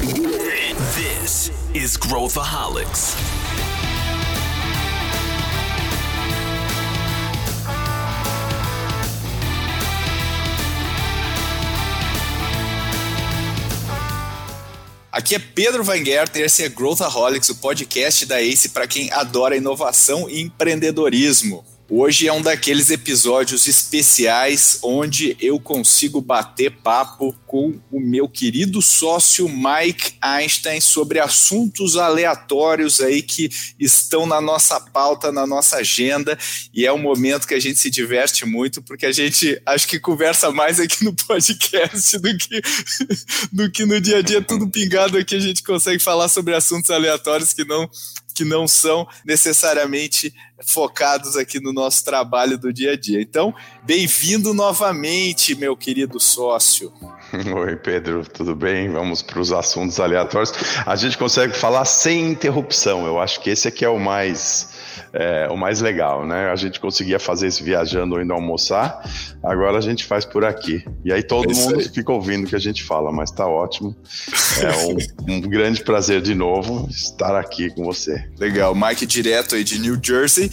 This is Growthaholics. Aqui é Pedro Weingärten, esse é Growthaholics, o podcast da ACE para quem adora inovação e empreendedorismo. Hoje é um daqueles episódios especiais onde eu consigo bater papo com o meu querido sócio Mike Einstein sobre assuntos aleatórios aí que estão na nossa pauta, na nossa agenda, e é um momento que a gente se diverte muito, porque a gente acho que conversa mais aqui no podcast do que, do que no dia a dia, tudo pingado aqui, a gente consegue falar sobre assuntos aleatórios que não que não são necessariamente focados aqui no nosso trabalho do dia a dia. Então, bem-vindo novamente, meu querido sócio. Oi, Pedro, tudo bem? Vamos para os assuntos aleatórios. A gente consegue falar sem interrupção. Eu acho que esse aqui é o mais é, o mais legal, né? A gente conseguia fazer isso viajando ou indo almoçar, agora a gente faz por aqui. E aí todo é mundo aí. fica ouvindo o que a gente fala, mas tá ótimo. É um, um, grande prazer de novo estar aqui com você. Legal, Mike direto aí de New Jersey.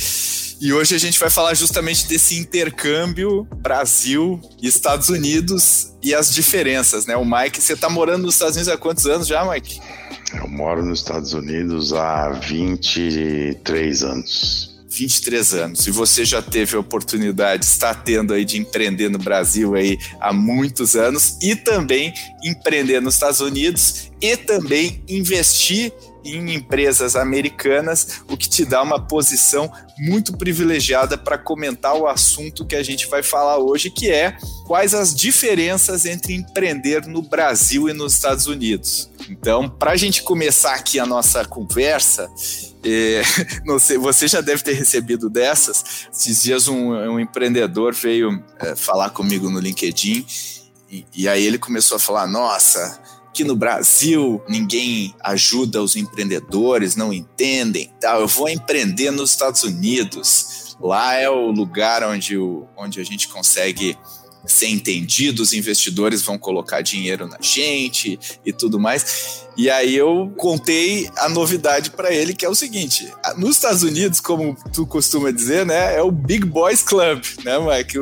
E hoje a gente vai falar justamente desse intercâmbio Brasil e Estados Unidos e as diferenças, né? O Mike, você tá morando nos Estados Unidos há quantos anos já, Mike? Eu moro nos Estados Unidos há 23 anos. 23 anos. E você já teve a oportunidade, está tendo aí de empreender no Brasil aí há muitos anos e também empreender nos Estados Unidos e também investir em empresas americanas, o que te dá uma posição muito privilegiada para comentar o assunto que a gente vai falar hoje, que é quais as diferenças entre empreender no Brasil e nos Estados Unidos. Então, para a gente começar aqui a nossa conversa, é, sei, você já deve ter recebido dessas. Esses dias um, um empreendedor veio é, falar comigo no LinkedIn e, e aí ele começou a falar: Nossa, aqui no Brasil ninguém ajuda os empreendedores, não entendem, tal. Eu vou empreender nos Estados Unidos. Lá é o lugar onde, o, onde a gente consegue ser entendido, os investidores vão colocar dinheiro na gente e tudo mais. E aí eu contei a novidade para ele, que é o seguinte: nos Estados Unidos, como tu costuma dizer, né, é o Big Boys Club, né, Mike?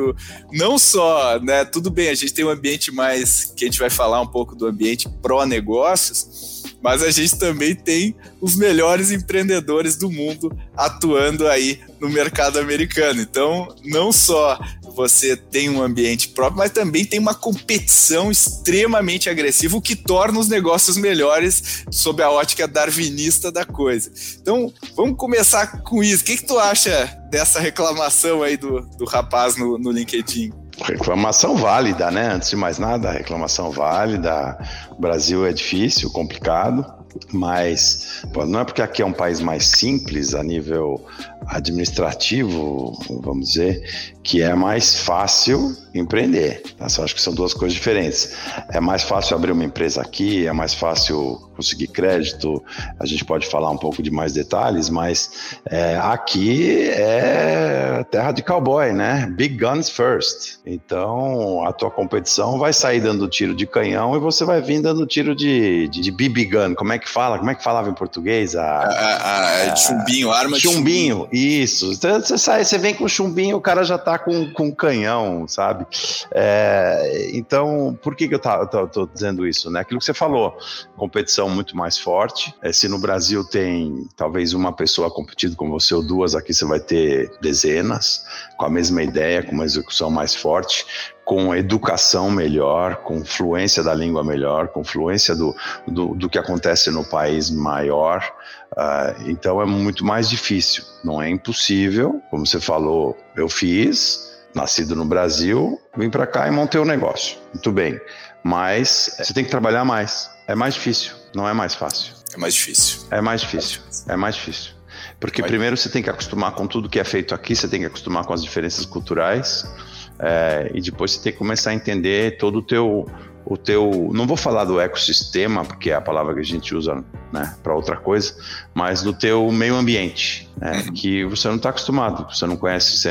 Não só, né, tudo bem, a gente tem um ambiente mais que a gente vai falar um pouco do ambiente pró-negócios, mas a gente também tem os melhores empreendedores do mundo atuando aí no mercado americano. Então, não só você tem um ambiente próprio, mas também tem uma competição extremamente agressiva, o que torna os negócios melhores sob a ótica darwinista da coisa. Então, vamos começar com isso. O que, que tu acha dessa reclamação aí do, do rapaz no, no LinkedIn? Reclamação válida, né? Antes de mais nada, reclamação válida. O Brasil é difícil, complicado, mas não é porque aqui é um país mais simples a nível administrativo, vamos dizer, que é mais fácil empreender. Tá? Eu acho que são duas coisas diferentes. É mais fácil abrir uma empresa aqui, é mais fácil conseguir crédito. A gente pode falar um pouco de mais detalhes, mas é, aqui é terra de cowboy, né? Big guns first. Então a tua competição vai sair dando tiro de canhão e você vai vir dando tiro de, de, de BB gun. Como é que fala? Como é que falava em português? A, a, a, a chumbinho, arma chumbinho, chumbinho. Isso. Você sai, você vem com chumbinho, o cara já tá com, com canhão, sabe? É, então, por que, que eu tá, tô, tô, dizendo isso? Né? Aquilo que você falou, competição muito mais forte. É, se no Brasil tem talvez uma pessoa competindo com você ou duas, aqui você vai ter dezenas, com a mesma ideia, com uma execução mais forte com educação melhor, com fluência da língua melhor, com fluência do, do, do que acontece no país maior. Uh, então é muito mais difícil. Não é impossível, como você falou, eu fiz, nascido no Brasil, vim para cá e montei o um negócio. Muito bem. Mas você tem que trabalhar mais. É mais difícil, não é mais fácil. É mais difícil. É mais difícil. É mais difícil. Porque primeiro você tem que acostumar com tudo que é feito aqui, você tem que acostumar com as diferenças culturais. É, e depois você tem que começar a entender todo o teu o teu, não vou falar do ecossistema, porque é a palavra que a gente usa né, para outra coisa, mas do teu meio ambiente, né, uhum. que você não está acostumado, você não conhece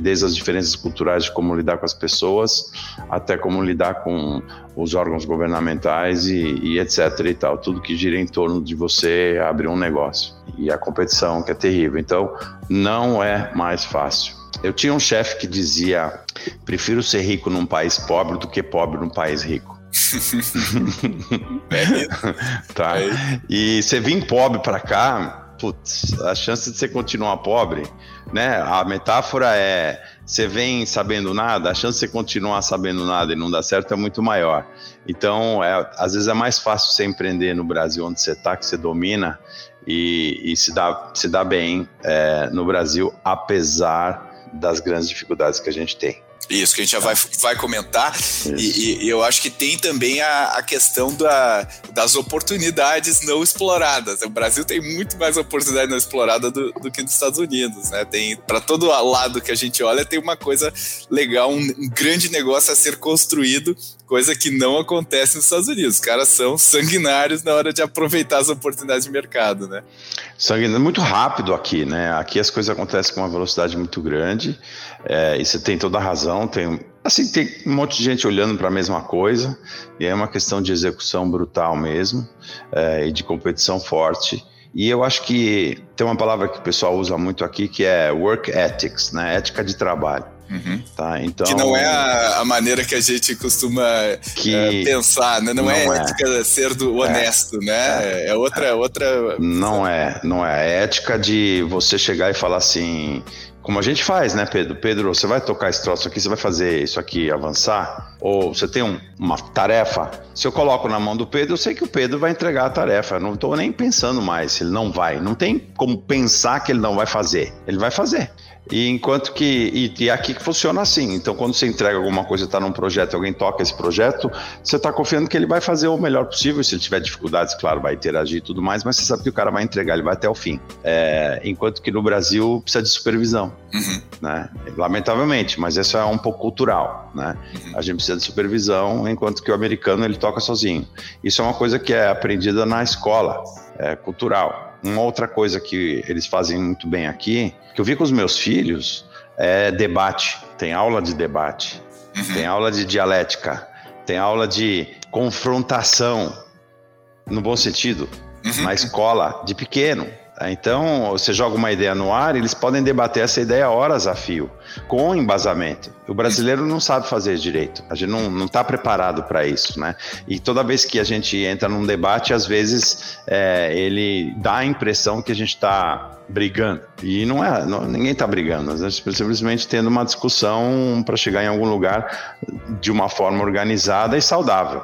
desde as diferenças culturais de como lidar com as pessoas, até como lidar com os órgãos governamentais e, e etc e tal, tudo que gira em torno de você abrir um negócio e a competição que é terrível. Então, não é mais fácil. Eu tinha um chefe que dizia: prefiro ser rico num país pobre do que pobre num país rico. é tá. É e você vir pobre para cá, putz, a chance de você continuar pobre, né? A metáfora é: você vem sabendo nada, a chance de você continuar sabendo nada e não dar certo é muito maior. Então, é, às vezes é mais fácil você empreender no Brasil, onde você está, que você domina, e, e se, dá, se dá bem é, no Brasil, apesar das grandes dificuldades que a gente tem. Isso, que a gente já vai, vai comentar. E, e, eu acho que tem também a, a questão da, das oportunidades não exploradas. O Brasil tem muito mais oportunidade não explorada do, do que nos Estados Unidos. Né? Tem Para todo lado que a gente olha, tem uma coisa legal, um, um grande negócio a ser construído, coisa que não acontece nos Estados Unidos. Os caras são sanguinários na hora de aproveitar as oportunidades de mercado. Né? Sanguinário, muito rápido aqui, né? Aqui as coisas acontecem com uma velocidade muito grande. É, e você tem toda a razão, tem assim tem um monte de gente olhando para a mesma coisa e é uma questão de execução brutal mesmo é, e de competição forte. E eu acho que tem uma palavra que o pessoal usa muito aqui que é work ethics, né? Ética de trabalho. Uhum. Tá, então, que não é a, a, maneira que a gente costuma que, uh, pensar, né? não, não é, é ética ser do é. honesto, é, né? É, é outra, outra. Não é, não é. É ética de você chegar e falar assim: como a gente faz, né, Pedro? Pedro, você vai tocar esse troço aqui, você vai fazer isso aqui avançar? Ou você tem um, uma tarefa? Se eu coloco na mão do Pedro, eu sei que o Pedro vai entregar a tarefa. Eu não estou nem pensando mais se ele não vai. Não tem como pensar que ele não vai fazer. Ele vai fazer. E enquanto que. E, e é aqui que funciona assim. Então, quando você entrega alguma coisa, está num projeto alguém toca esse projeto, você está confiando que ele vai fazer o melhor possível. Se ele tiver dificuldades, claro, vai interagir e tudo mais, mas você sabe que o cara vai entregar, ele vai até o fim. É, enquanto que no Brasil precisa de supervisão. Uhum. Né? Lamentavelmente, mas isso é um pouco cultural. Né? Uhum. A gente precisa de supervisão, enquanto que o americano ele toca sozinho. Isso é uma coisa que é aprendida na escola, é cultural. Uma outra coisa que eles fazem muito bem aqui, que eu vi com os meus filhos, é debate. Tem aula de debate, uhum. tem aula de dialética, tem aula de confrontação, no bom sentido, uhum. na escola, de pequeno. Então, você joga uma ideia no ar, eles podem debater essa ideia horas a fio, com embasamento. O brasileiro não sabe fazer direito, a gente não está preparado para isso, né? E toda vez que a gente entra num debate, às vezes é, ele dá a impressão que a gente está brigando. E não é, não, ninguém está brigando, a gente simplesmente tendo uma discussão para chegar em algum lugar de uma forma organizada e saudável.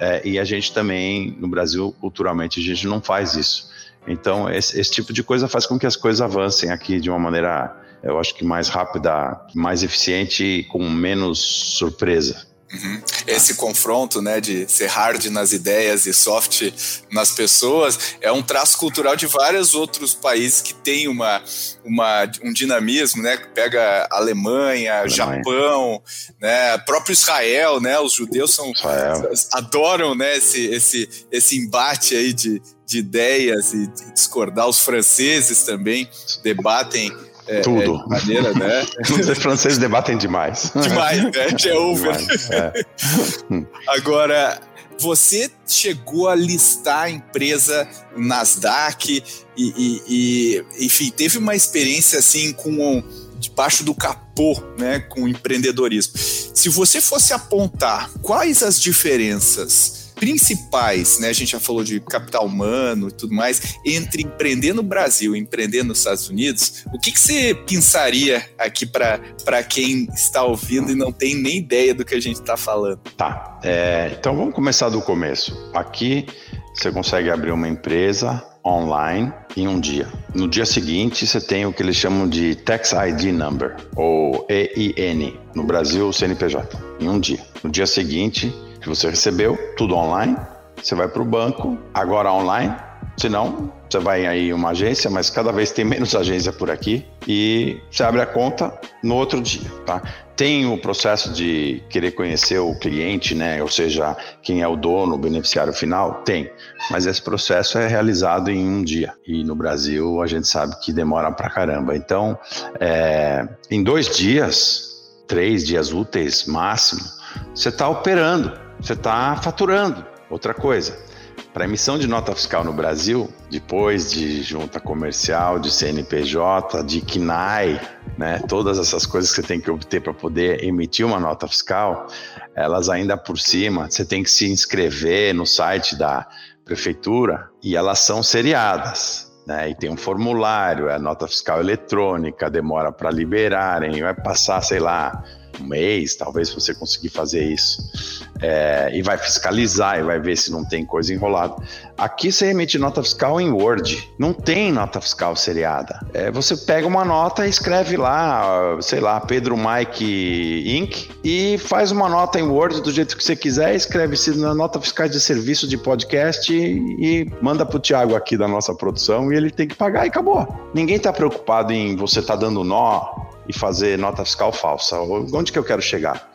É, e a gente também, no Brasil, culturalmente, a gente não faz isso. Então, esse, esse, tipo de coisa faz com que as coisas avancem aqui de uma maneira, eu acho que mais rápida, mais eficiente e com menos surpresa. Uhum. Esse confronto, né, de ser hard nas ideias e soft nas pessoas, é um traço cultural de vários outros países que tem uma, uma, um dinamismo, né? Pega Alemanha, Alemanha, Japão, né? Próprio Israel, né? Os judeus são Israel. adoram, né? Esse, esse, esse embate aí de, de ideias e discordar. Os franceses também debatem é, Tudo. É, maneira, né? Os franceses debatem demais. Demais, né? É over. Demais, é. Agora, você chegou a listar a empresa Nasdaq e, e, e, enfim, teve uma experiência assim com debaixo do capô, né, com empreendedorismo. Se você fosse apontar quais as diferenças principais, né? A gente já falou de capital humano e tudo mais, entre empreender no Brasil e empreender nos Estados Unidos, o que, que você pensaria aqui para quem está ouvindo e não tem nem ideia do que a gente está falando? Tá. É, então vamos começar do começo. Aqui você consegue abrir uma empresa online em um dia. No dia seguinte, você tem o que eles chamam de Tax ID Number, ou EIN, no Brasil, CNPJ, em um dia. No dia seguinte, que você recebeu, tudo online. Você vai para o banco, agora online, Se não, você vai aí uma agência, mas cada vez tem menos agência por aqui e você abre a conta no outro dia, tá? Tem o processo de querer conhecer o cliente, né? Ou seja, quem é o dono, o beneficiário final? Tem. Mas esse processo é realizado em um dia. E no Brasil a gente sabe que demora pra caramba. Então, é, em dois dias, três dias úteis máximo, você está operando, você está faturando. Outra coisa, para emissão de nota fiscal no Brasil, depois de junta comercial, de CNPJ, de KNAI, né, todas essas coisas que você tem que obter para poder emitir uma nota fiscal, elas ainda por cima, você tem que se inscrever no site da prefeitura e elas são seriadas. Né, e tem um formulário, é nota fiscal eletrônica, demora para liberarem, vai passar, sei lá, um mês, talvez, você conseguir fazer isso. É, e vai fiscalizar e vai ver se não tem coisa enrolada. Aqui você emite nota fiscal em Word, não tem nota fiscal seriada. É, você pega uma nota e escreve lá, sei lá, Pedro Mike Inc. e faz uma nota em Word do jeito que você quiser, escreve se na nota fiscal de serviço de podcast e, e manda pro Thiago aqui da nossa produção e ele tem que pagar e acabou. Ninguém está preocupado em você tá dando nó e fazer nota fiscal falsa. Onde que eu quero chegar?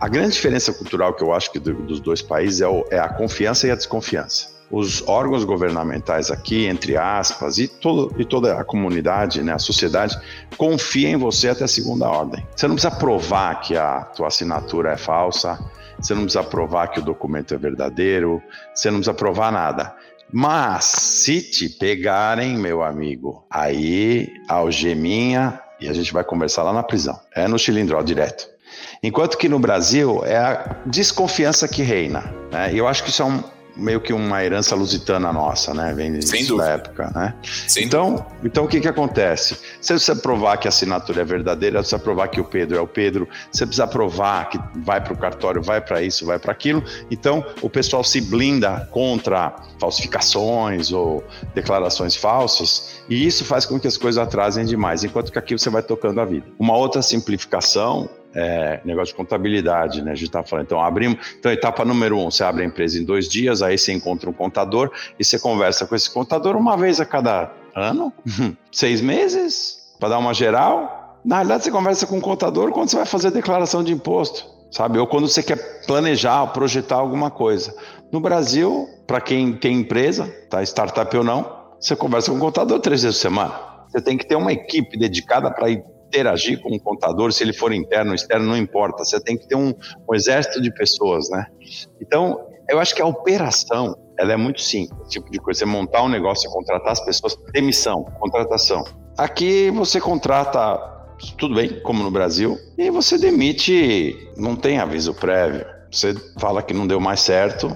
A grande diferença cultural que eu acho que dos dois países é, o, é a confiança e a desconfiança os órgãos governamentais aqui, entre aspas, e, todo, e toda a comunidade, né, a sociedade, confia em você até a segunda ordem. Você não precisa provar que a tua assinatura é falsa, você não precisa provar que o documento é verdadeiro, você não precisa provar nada. Mas se te pegarem, meu amigo, aí algeminha e a gente vai conversar lá na prisão. É no cilindro direto. Enquanto que no Brasil é a desconfiança que reina. Né? Eu acho que isso é um, meio que uma herança lusitana nossa, né? Vem da época, né? Sem então, dúvida. então o que que acontece? Você precisa provar que a assinatura é verdadeira, você precisa provar que o Pedro é o Pedro, você precisa provar que vai para o cartório, vai para isso, vai para aquilo. Então, o pessoal se blinda contra falsificações ou declarações falsas, e isso faz com que as coisas atrasem demais, enquanto que aqui você vai tocando a vida. Uma outra simplificação é, negócio de contabilidade, né? A gente tá falando. Então, abrimos. Então, etapa número um, você abre a empresa em dois dias, aí você encontra um contador e você conversa com esse contador uma vez a cada ano, seis meses, para dar uma geral. Na realidade, você conversa com o contador quando você vai fazer declaração de imposto, sabe? Ou quando você quer planejar, projetar alguma coisa. No Brasil, para quem tem empresa, tá startup ou não, você conversa com o contador três vezes por semana. Você tem que ter uma equipe dedicada para ir interagir com o contador, se ele for interno ou externo, não importa. Você tem que ter um, um exército de pessoas, né? Então, eu acho que a operação, ela é muito simples, tipo de coisa. Você montar um negócio, contratar as pessoas, demissão, contratação. Aqui você contrata, tudo bem, como no Brasil, e você demite, não tem aviso prévio. Você fala que não deu mais certo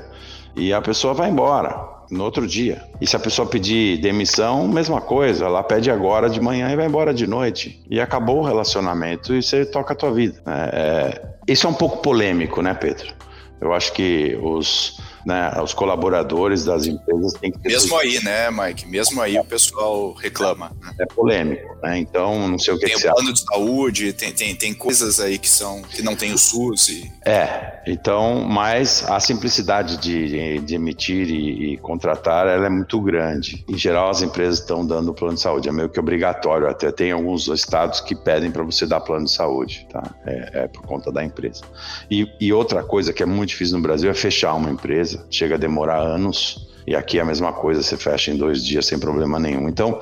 e a pessoa vai embora no outro dia. E se a pessoa pedir demissão, mesma coisa, ela pede agora de manhã e vai embora de noite. E acabou o relacionamento e você toca a tua vida. É, é isso é um pouco polêmico, né, Pedro? Eu acho que os né, os colaboradores das empresas têm que ter. Mesmo aí, né, Mike? Mesmo aí o pessoal reclama. Né? É polêmico, né? Então, não sei o que Tem que o plano de saúde, tem, tem, tem coisas aí que são que não tem o SUS. E... É, então, mas a simplicidade de, de emitir e, e, contratar ela é muito grande. Em geral, as empresas estão dando plano de saúde, é meio que obrigatório. Até tem alguns estados que pedem para você dar plano de saúde, tá? É, é por conta da empresa. E, e outra coisa que é muito difícil no Brasil é fechar uma empresa chega a demorar anos. E aqui é a mesma coisa, você fecha em dois dias sem problema nenhum. Então,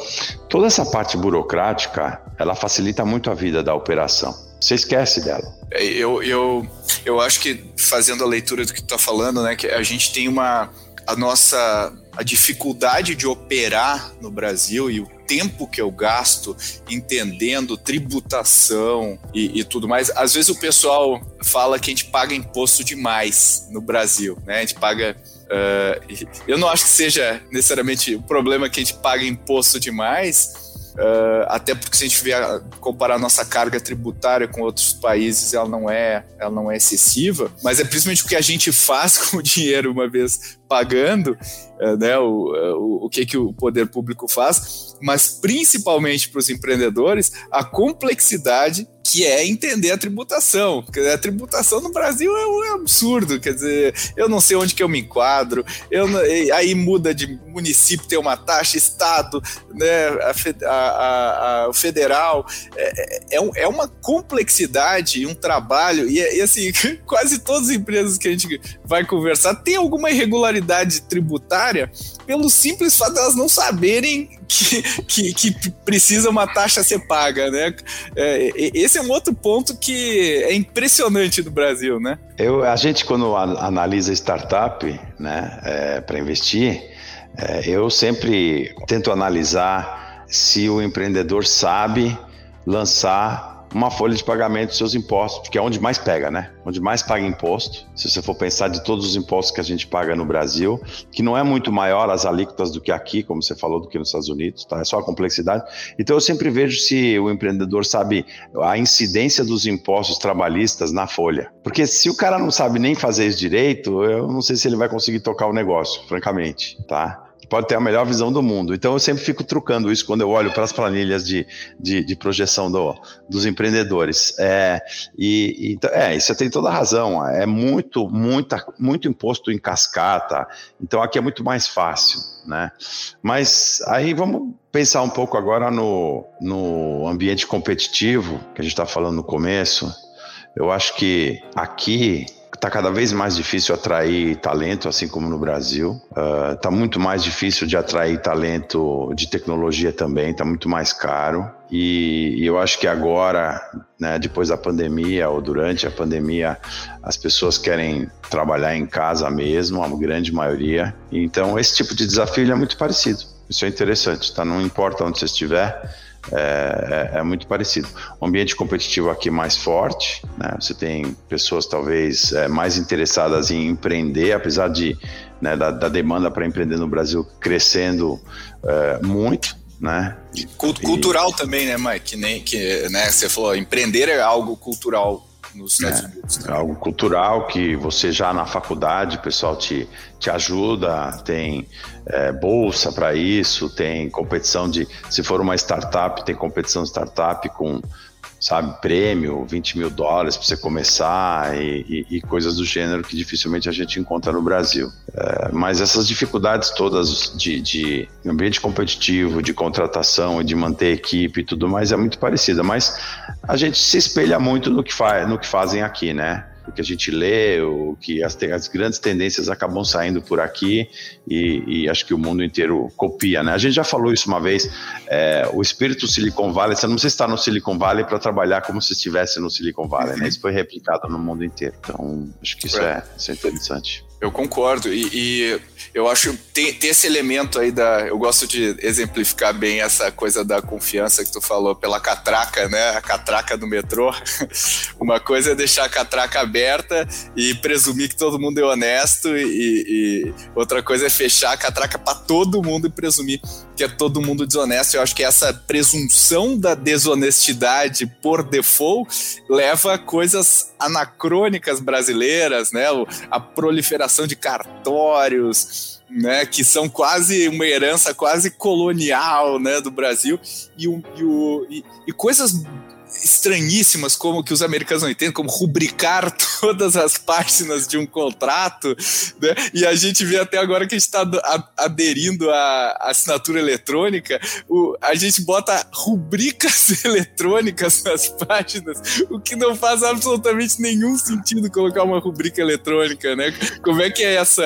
toda essa parte burocrática, ela facilita muito a vida da operação. Você esquece dela. É, eu, eu, eu acho que, fazendo a leitura do que tu está falando, né, que a gente tem uma. A nossa. A dificuldade de operar no Brasil e o tempo que eu gasto entendendo tributação e, e, tudo mais. Às vezes o pessoal fala que a gente paga imposto demais no Brasil, né? A gente paga. Uh, eu não acho que seja necessariamente o problema que a gente paga imposto demais. Uh, até porque se a gente vier comparar a nossa carga tributária com outros países, ela não é, ela não é excessiva, mas é principalmente o que a gente faz com o dinheiro uma vez pagando, é, né, o, é, o, o que, que o poder público faz, mas principalmente para os empreendedores, a complexidade que é entender a tributação. A tributação no Brasil é um absurdo, quer dizer, eu não sei onde que eu me enquadro, eu, aí muda de município, tem uma taxa, estado, né, a, a, a, o federal, é, é, é, uma complexidade, um trabalho, e, e assim, quase todas as empresas que a gente vai conversar tem alguma irregularidade tributária pelo simples fato de elas não saberem que, que, que, precisa uma taxa ser paga, né? É, esse é um outro ponto que é impressionante no Brasil, né? Eu, a gente, quando analisa startup, né, é, para investir, é, eu sempre tento analisar se o empreendedor sabe lançar uma folha de pagamento dos seus impostos, porque é onde mais pega, né? Onde mais paga imposto. Se você for pensar de todos os impostos que a gente paga no Brasil, que não é muito maior as alíquotas do que aqui, como você falou, do que nos Estados Unidos, tá? É só a complexidade. Então eu sempre vejo se o empreendedor sabe a incidência dos impostos trabalhistas na folha. Porque se o cara não sabe nem fazer isso direito, eu não sei se ele vai conseguir tocar o negócio, francamente, tá? Pode ter a melhor visão do mundo. Então eu sempre fico trucando isso quando eu olho para as planilhas de, de, de projeção do, dos empreendedores. É, e, então, é, você tem toda a razão. É muito, muita, muito imposto em cascata. Então aqui é muito mais fácil. Né? Mas aí vamos pensar um pouco agora no, no ambiente competitivo que a gente está falando no começo. Eu acho que aqui Está cada vez mais difícil atrair talento, assim como no Brasil. Está ah, uh, muito mais difícil de atrair talento de tecnologia também, está muito mais caro. E, e, eu acho que agora, né, depois da pandemia ou durante a pandemia, as pessoas querem trabalhar em casa mesmo, a grande maioria. Então, esse tipo de desafio é muito parecido. Isso é interessante, tá? Não importa onde você estiver é, é, é, muito parecido. O ambiente competitivo aqui mais forte, né? você tem pessoas talvez é, mais interessadas em empreender, apesar de né, da, da, demanda para empreender no Brasil crescendo é, muito. Né? Cultural e... também, né, Mike? Que nem que né, você falou, empreender é algo cultural nos Estados é, Unidos. É algo cultural que você já na faculdade, o pessoal te, te ajuda, tem é, bolsa para isso, tem competição de. Se for uma startup, tem competição de startup com sabe, prêmio, 20 mil dólares para você começar e, e, e, coisas do gênero que dificilmente a gente encontra no Brasil. É, mas essas dificuldades todas de, de, ambiente competitivo, de contratação e de manter equipe e tudo mais é muito parecida, mas a gente se espelha muito no que, faz, no que fazem aqui, né? O que a gente lê, o que as, as grandes tendências acabam saindo por aqui e, e, acho que o mundo inteiro copia, né? A gente já falou isso uma vez, é, o espírito Silicon Valley, você não precisa estar no Silicon Valley para trabalhar como se estivesse no Silicon Valley, né? Isso foi replicado no mundo inteiro, então acho que isso é, isso é interessante. Eu concordo. E, e eu acho tem, tem esse elemento aí da. Eu gosto de exemplificar bem essa coisa da confiança que tu falou pela catraca, né? A catraca do metrô. Uma coisa é deixar a catraca aberta e presumir que todo mundo é honesto, e, e outra coisa é fechar a catraca para todo mundo e presumir que é todo mundo desonesto. Eu acho que essa presunção da desonestidade por default leva a coisas anacrônicas brasileiras, né? A proliferação de cartórios, né? Que são quase uma herança quase colonial, né? Do Brasil e, o, e, o, e, e coisas estranhíssimas como que os americanos não entendem, como rubricar todas as páginas de um contrato, né? E a gente vê até agora que a gente está aderindo à assinatura eletrônica, o, a gente bota rubricas eletrônicas nas páginas, o que não faz absolutamente nenhum sentido colocar uma rubrica eletrônica, né? Como é que é essa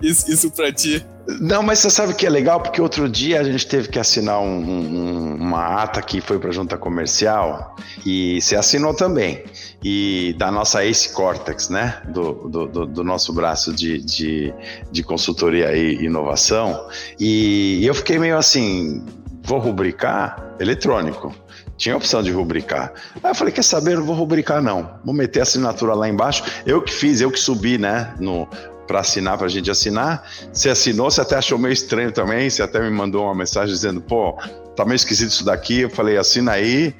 isso, isso para ti? Não, mas você sabe que é legal porque outro dia a gente teve que assinar um, um, uma ata que foi para junta comercial e você assinou também. E da nossa Ace Cortex, né? Do, do, do nosso braço de, de, de, consultoria e inovação. E eu fiquei meio assim: vou rubricar eletrônico. Tinha a opção de rubricar. Aí eu falei, quer saber? Não vou rubricar, não. Vou meter a assinatura lá embaixo. Eu que fiz, eu que subi, né? No, para assinar, para a gente assinar. Você assinou, você até achou meio estranho também, você até me mandou uma mensagem dizendo, pô, tá meio esquisito isso daqui. Eu falei, assina aí.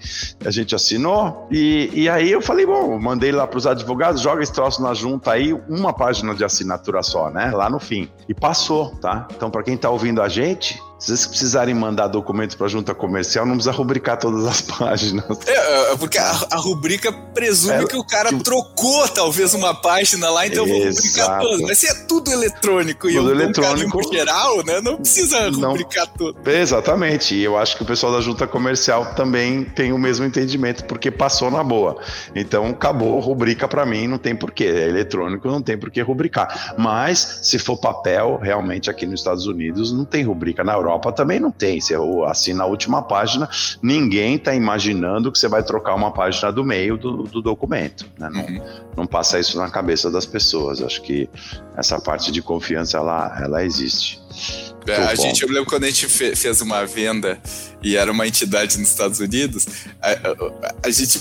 A gente assinou. E, e aí eu falei, bom, mandei lá para os advogados, joga esse troço na junta aí, uma página de assinatura só, né? Lá no fim. E passou, tá? Então, para quem tá ouvindo a gente, se vocês precisarem mandar documentos para a junta comercial, não precisa rubricar todas as páginas. É, é porque a, a rubrica presume é, que o cara que... trocou talvez uma página lá, então eu vou rubricar todas. Mas se é tudo eletrônico tudo e eu eletrônico um geral, né? Não precisa rubricar não... tudo. Exatamente. E eu acho que o pessoal da junta comercial também tem o mesmo entendimento, porque passou na boa. Então acabou, rubrica para mim, não tem porquê. É eletrônico, não tem porquê rubricar. Mas se for papel, realmente aqui nos Estados Unidos não tem rubrica. Na Europa também não tem. Você assina a última página, ninguém está imaginando que você vai trocar uma página do meio do, do documento. Né? Não, uhum. não passa isso na cabeça das pessoas. Acho que essa parte de confiança ela, ela existe. É, a gente, eu lembro quando a gente fez uma venda e era uma entidade nos Estados Unidos, a, a, a gente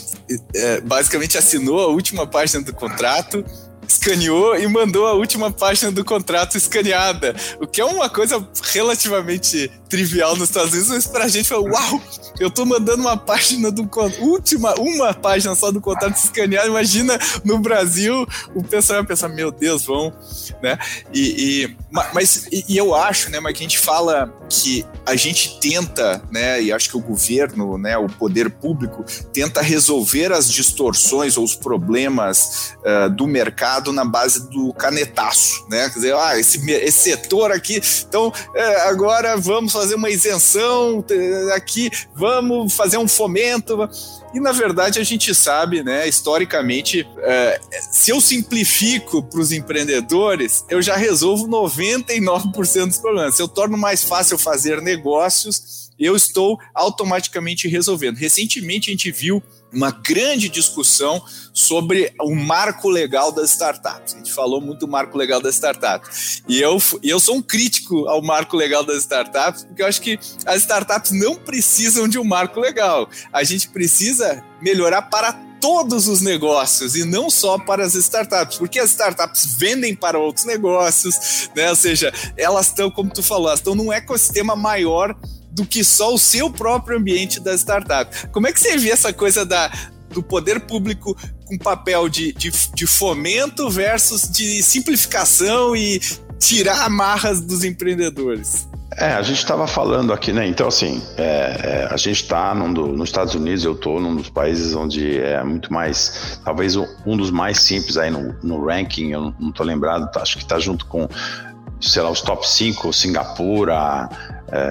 é, basicamente assinou a última página do contrato escaneou e mandou a última página do contrato escaneada, o que é uma coisa relativamente trivial nos Estados Unidos, mas pra gente foi, uau, eu tô mandando uma página do última, uma página só do contrato escaneado, imagina no Brasil, o pessoal vai pensar, meu Deus, vão, né? E, e mas e, e, eu acho, né, mas que a gente fala que a gente tenta, né, e acho que o governo, né, o poder público tenta resolver as distorções ou os problemas uh, do mercado na base do canetaço, né? Quer dizer, ah, esse, esse setor aqui, então é, agora vamos fazer uma isenção aqui, vamos fazer um fomento. E na verdade a gente sabe, né, historicamente, é, se eu simplifico para os empreendedores, eu já resolvo 99% dos problemas. Se eu torno mais fácil fazer negócios, eu estou automaticamente resolvendo. Recentemente a gente viu uma grande discussão sobre o marco legal das startups. A gente falou muito do marco legal das startups. E eu, eu sou um crítico ao marco legal das startups, porque eu acho que as startups não precisam de um marco legal. A gente precisa melhorar para todos os negócios e não só para as startups, porque as startups vendem para outros negócios, né? Ou seja, elas estão, como tu falou, estão num ecossistema maior do que só o seu próprio ambiente da startup. Como é que você vê essa coisa da, do poder público com papel de, de, de fomento versus de simplificação e tirar amarras dos empreendedores? É, a gente estava falando aqui, né? Então, assim, é, é, a gente está nos Estados Unidos, eu estou num dos países onde é muito mais, talvez um dos mais simples aí no, no ranking, eu não estou lembrado, tá, acho que está junto com, sei lá, os top 5, Singapura,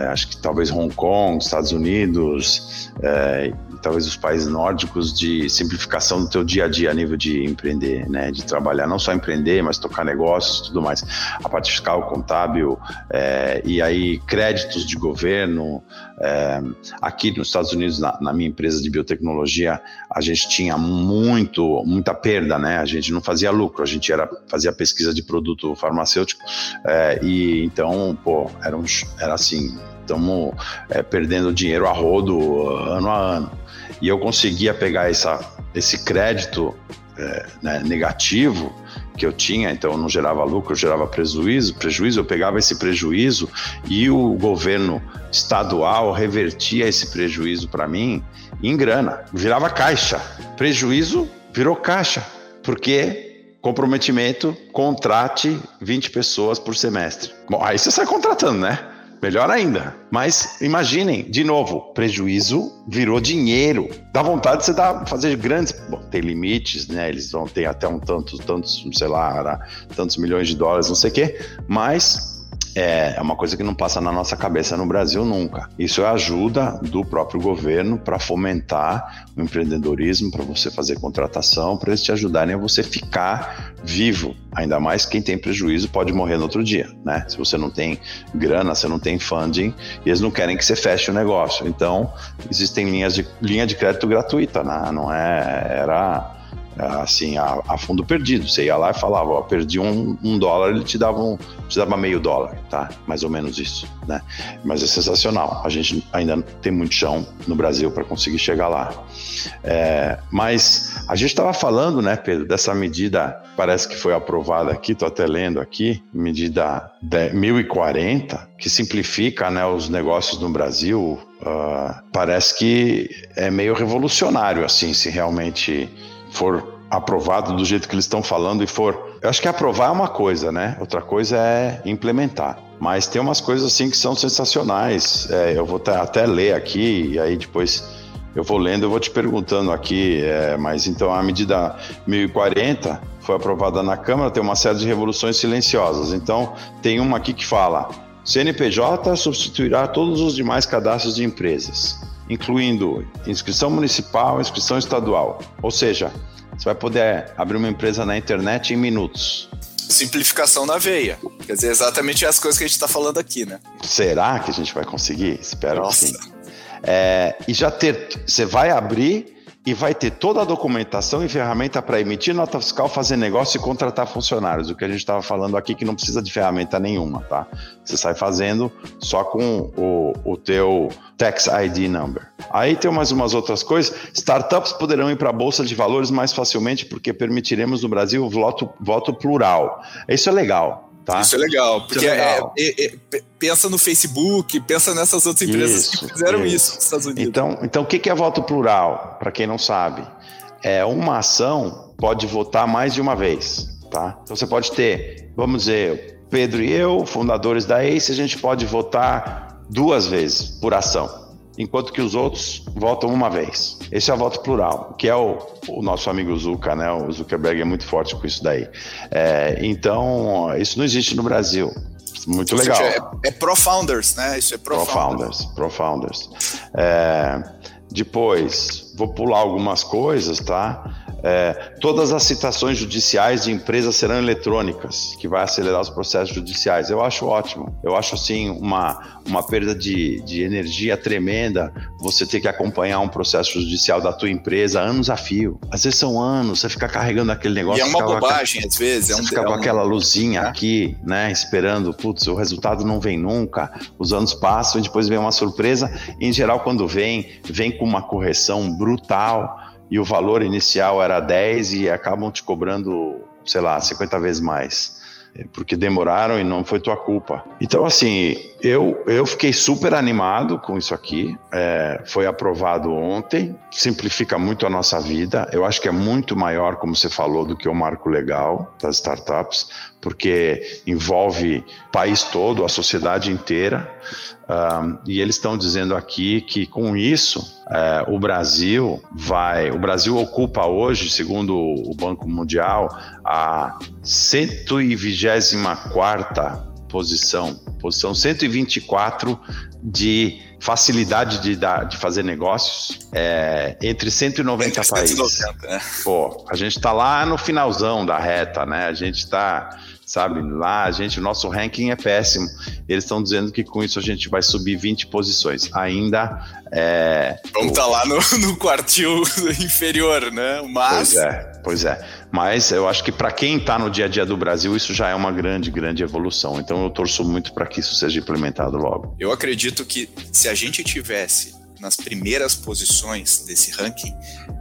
acho que talvez Hong Kong, Estados Unidos, é, talvez os países nórdicos de simplificação do teu dia a dia a nível de empreender, né, de trabalhar, não só empreender, mas tocar negócios, tudo mais, a parte fiscal, contábil, é, e aí créditos de governo. É, aqui nos Estados Unidos, na, na, minha empresa de biotecnologia, a gente tinha muito, muita perda, né? A gente não fazia lucro, a gente era fazia pesquisa de produto farmacêutico é, e então, pô, era, um, era assim, estamos é, perdendo dinheiro a rodo ano a ano e eu conseguia pegar essa, esse crédito é, né, negativo que eu tinha, então eu não gerava lucro, eu gerava prejuízo, prejuízo, eu pegava esse prejuízo e o governo estadual revertia esse prejuízo para mim em grana, virava caixa. Prejuízo virou caixa, porque comprometimento, contrate 20 pessoas por semestre. Bom, aí você sai contratando, né? Melhor ainda. Mas imaginem, de novo, prejuízo virou dinheiro. Dá vontade de você dar, fazer grandes. Bom, tem limites, né? Eles vão ter até um tanto, tantos, sei lá, tantos milhões de dólares, não sei o quê. Mas é, é uma coisa que não passa na nossa cabeça no Brasil nunca. Isso é ajuda do próprio governo para fomentar o empreendedorismo, para você fazer contratação, para eles te ajudarem a você ficar vivo. Ainda mais quem tem prejuízo pode morrer no outro dia, né? Se você não tem grana, você não tem funding, e eles não querem que você feche o negócio. Então, existem linhas de linha de crédito gratuita, né? Não é era assim, a, a, fundo perdido. Você ia lá e falava, ó, perdi um, um dólar, ele te dava, um, te dava meio dólar, tá? Mais ou menos isso, né? Mas é sensacional. A gente ainda tem muito chão no Brasil para conseguir chegar lá. É, mas a gente estava falando, né, Pedro, dessa medida, parece que foi aprovada aqui, estou até lendo aqui, medida 1040, que simplifica né, os negócios no Brasil. Uh, parece que é meio revolucionário, assim, se realmente for aprovado do jeito que eles estão falando e for. Eu acho que aprovar é uma coisa, né? Outra coisa é implementar. Mas tem umas coisas assim que são sensacionais. É, eu vou até ler aqui e aí depois eu vou lendo, eu vou te perguntando aqui. É, mas então a medida 1040 foi aprovada na Câmara, tem uma série de revoluções silenciosas. Então tem uma aqui que fala: CNPJ substituirá todos os demais cadastros de empresas incluindo inscrição municipal, inscrição estadual. Ou seja, você vai poder abrir uma empresa na internet em minutos. Simplificação na veia. Quer dizer, exatamente as coisas que a gente está falando aqui, né? Será que a gente vai conseguir? Espero Nossa. que sim. É, e já ter. Você vai abrir e vai ter toda a documentação e ferramenta para emitir nota fiscal, fazer negócio e contratar funcionários. O que a gente estava falando aqui que não precisa de ferramenta nenhuma, tá? Você sai fazendo só com o, o teu Tax ID Number. Aí tem mais umas outras coisas. Startups poderão ir para a Bolsa de Valores mais facilmente porque permitiremos no Brasil voto, voto plural. Isso é legal. Tá? Isso é legal, porque é legal. É, é, é, pensa no Facebook, pensa nessas outras empresas isso, que fizeram isso. isso nos Estados Unidos. Então, então o que é voto plural? Para quem não sabe, é uma ação pode votar mais de uma vez, tá? Então você pode ter, vamos dizer, Pedro e eu, fundadores da ACE, a gente pode votar duas vezes por ação enquanto que os outros votam uma vez. Esse é o voto plural, que é o, o nosso amigo Zuka, né? O Zuckerberg é muito forte com isso daí. É, então, isso não existe no Brasil. Muito legal. É, é pro-founders, né? Isso é pro-founders. Pro-founders. Pro é, depois, vou pular algumas coisas, tá? É, todas as citações judiciais de empresas serão eletrônicas, que vai acelerar os processos judiciais. Eu acho ótimo. Eu acho, assim, uma, uma perda de, de energia tremenda você ter que acompanhar um processo judicial da tua empresa anos a fio. Às vezes são anos, você fica carregando aquele negócio. E é uma bobagem, às vezes. É você um, fica é com aquela luzinha é. aqui, né, esperando, putz, o resultado não vem nunca, os anos passam e depois vem uma surpresa. Em geral, quando vem, vem com uma correção brutal e o valor inicial era 10 e acabam te cobrando, sei lá, 50 vezes mais. É, porque demoraram e não foi tua culpa. Então, assim, eu, eu fiquei super animado com isso aqui. É, foi aprovado ontem, simplifica muito a nossa vida. Eu acho que é muito maior, como você falou, do que o marco legal das startups, porque envolve o país todo, a sociedade inteira. Um, e eles estão dizendo aqui que com isso é, o Brasil vai. O Brasil ocupa hoje, segundo o Banco Mundial, a 124 posição, posição 124 de facilidade de, dar, de fazer negócios é, entre 190 entre países. 190, né? Pô, a gente está lá no finalzão da reta, né? A gente está sabe? Lá a gente, o nosso ranking é péssimo. Eles estão dizendo que com isso a gente vai subir 20 posições. Ainda é. Vamos estar tá lá no, no quartil inferior, né? Mas. Pois é, pois é. Mas eu acho que para quem está no dia a dia do Brasil, isso já é uma grande, grande evolução. Então eu torço muito para que isso seja implementado logo. Eu acredito que se a gente tivesse nas primeiras posições desse ranking,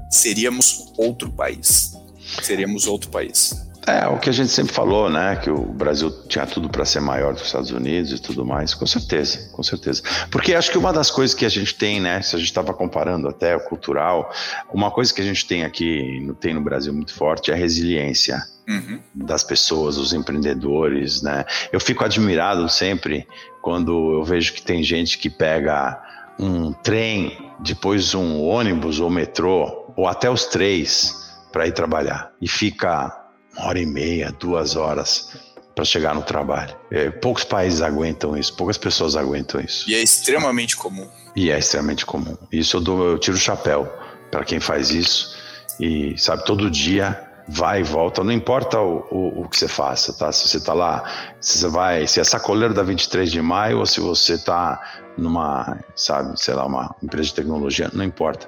seríamos outro país. Seríamos outro país. É, o que a gente sempre falou, né? Que o Brasil tinha tudo para ser maior dos Estados Unidos e tudo mais, com certeza, com certeza. Porque acho que uma das coisas que a gente tem, né? Se a gente estava comparando até o cultural, uma coisa que a gente tem aqui, tem no Brasil muito forte é a resiliência. Uhum. das pessoas, dos empreendedores, né? Eu fico admirado sempre quando eu vejo que tem gente que pega um trem, depois um ônibus ou metrô, ou até os três para ir trabalhar e fica uma hora e meia, duas horas para chegar no trabalho. É, poucos países aguentam isso, poucas pessoas aguentam isso. E é extremamente comum. E é extremamente comum. Isso eu, dou, eu tiro o chapéu para quem faz isso e sabe todo dia vai e volta, não importa o, o, o, que você faça, tá? Se você tá lá, se você vai, se é sacoleiro da 23 de maio ou se você tá numa, sabe, sei lá, uma empresa de tecnologia, não importa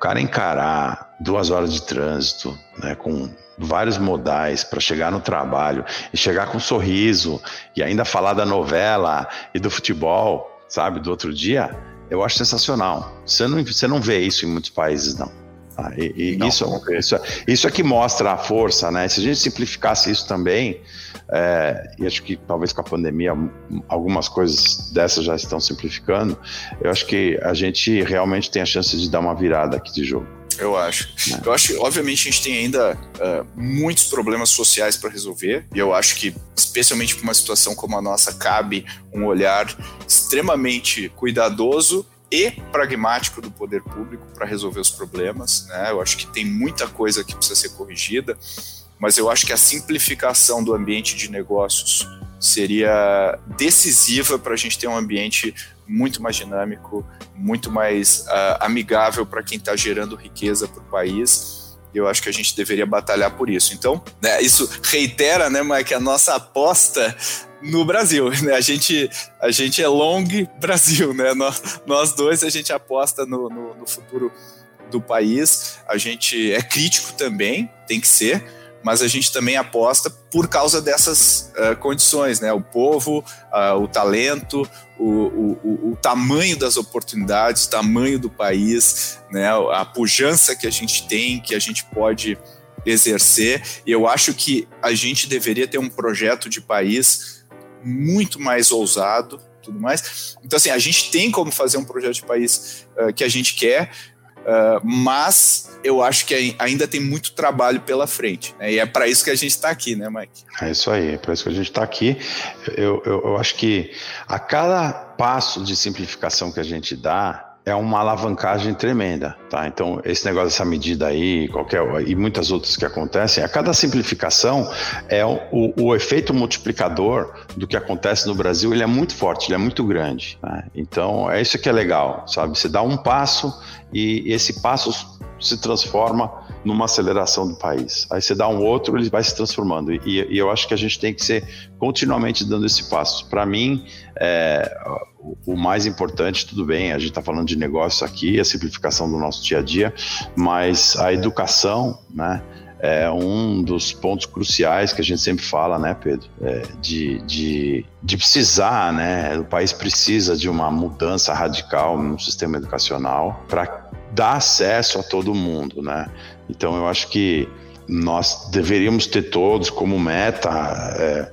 cara encarar duas horas de trânsito, né, com vários modais para chegar no trabalho e chegar com um sorriso e ainda falar da novela e do futebol, sabe, do outro dia, eu acho sensacional. Você não, você não vê isso em muitos países, não. Ah, e, e não, isso, isso, isso é que mostra a força, né? Se a gente simplificasse isso também, é, e acho que talvez com a pandemia algumas coisas dessas já estão simplificando, eu acho que a gente realmente tem a chance de dar uma virada aqui de jogo. Eu acho. Eu acho que, obviamente, a gente tem ainda uh, muitos problemas sociais para resolver, e eu acho que, especialmente para uma situação como a nossa, cabe um olhar extremamente cuidadoso e pragmático do poder público para resolver os problemas. Né? Eu acho que tem muita coisa que precisa ser corrigida, mas eu acho que a simplificação do ambiente de negócios seria decisiva para a gente ter um ambiente muito mais dinâmico, muito mais uh, amigável para quem está gerando riqueza para o país. Eu acho que a gente deveria batalhar por isso. Então, né, isso reitera, né, Mike, a nossa aposta no Brasil. Né? A, gente, a gente é long Brasil, né? Nós, nós dois a gente aposta no, no, no futuro do país. A gente é crítico também, tem que ser, mas a gente também aposta por causa dessas uh, condições, né? O povo, uh, o talento, o, o, o, tamanho das oportunidades, o tamanho do país, né? A pujança que a gente tem, que a gente pode exercer. E eu acho que a gente deveria ter um projeto de país muito mais ousado, tudo mais. Então, assim, a gente tem como fazer um projeto de país uh, que a gente quer, Uh, mas eu acho que ainda tem muito trabalho pela frente. Né? E é para isso que a gente está aqui, né, Mike? É isso aí, é para isso que a gente está aqui. Eu, eu, eu acho que a cada passo de simplificação que a gente dá, é uma alavancagem tremenda, tá? Então, esse negócio dessa medida aí, qualquer e muitas outras que acontecem, a cada simplificação é o, o, o, efeito multiplicador do que acontece no Brasil, ele é muito forte, ele é muito grande. Né? Então, é isso que é legal, sabe? Você dá um passo e esse passo se transforma numa aceleração do país. Aí você dá um outro, ele vai se transformando. E, e eu acho que a gente tem que ser continuamente dando esse passo. Para mim, é, o, mais importante, tudo bem, a gente está falando de negócio aqui, a simplificação do nosso dia a dia, mas a educação, né? é um dos pontos cruciais que a gente sempre fala, né, Pedro? É, de, de, de precisar, né? O país precisa de uma mudança radical no sistema educacional para dar acesso a todo mundo, né? Então eu acho que nós deveríamos ter todos como meta é,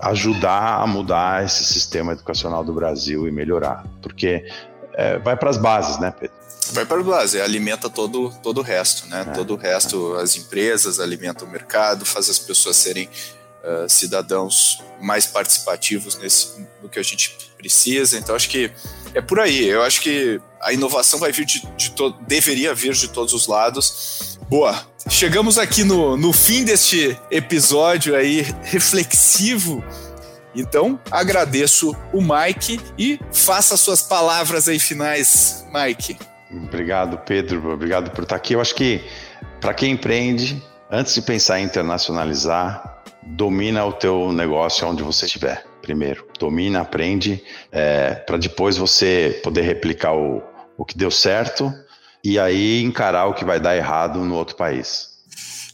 ajudar a mudar esse sistema educacional do Brasil e melhorar, porque é, vai para as bases, né, Pedro? Vai para as bases, alimenta todo, todo o resto, né? É, todo o resto, é. as empresas alimentam o mercado, faz as pessoas serem uh, cidadãos mais participativos nesse, no que a gente precisa. Então, acho que é por aí. Eu acho que a inovação vai vir de, de deveria vir de todos os lados. Boa. Chegamos aqui no, no fim deste episódio aí reflexivo. Então, agradeço o Mike e faça suas palavras aí finais, Mike. Obrigado, Pedro. Obrigado por estar aqui. Eu acho que para quem empreende, antes de pensar em internacionalizar, domina o teu negócio onde você estiver. Primeiro, domina, aprende, é, para depois você poder replicar o, o que deu certo e aí encarar o que vai dar errado no outro país.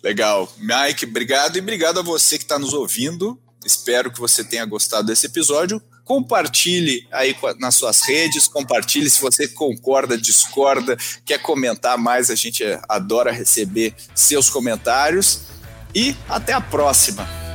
Legal. Mike, obrigado e obrigado a você que está nos ouvindo. Espero que você tenha gostado desse episódio. Compartilhe aí nas suas redes, compartilhe se você concorda, discorda, quer comentar mais, a gente adora receber seus comentários. E até a próxima!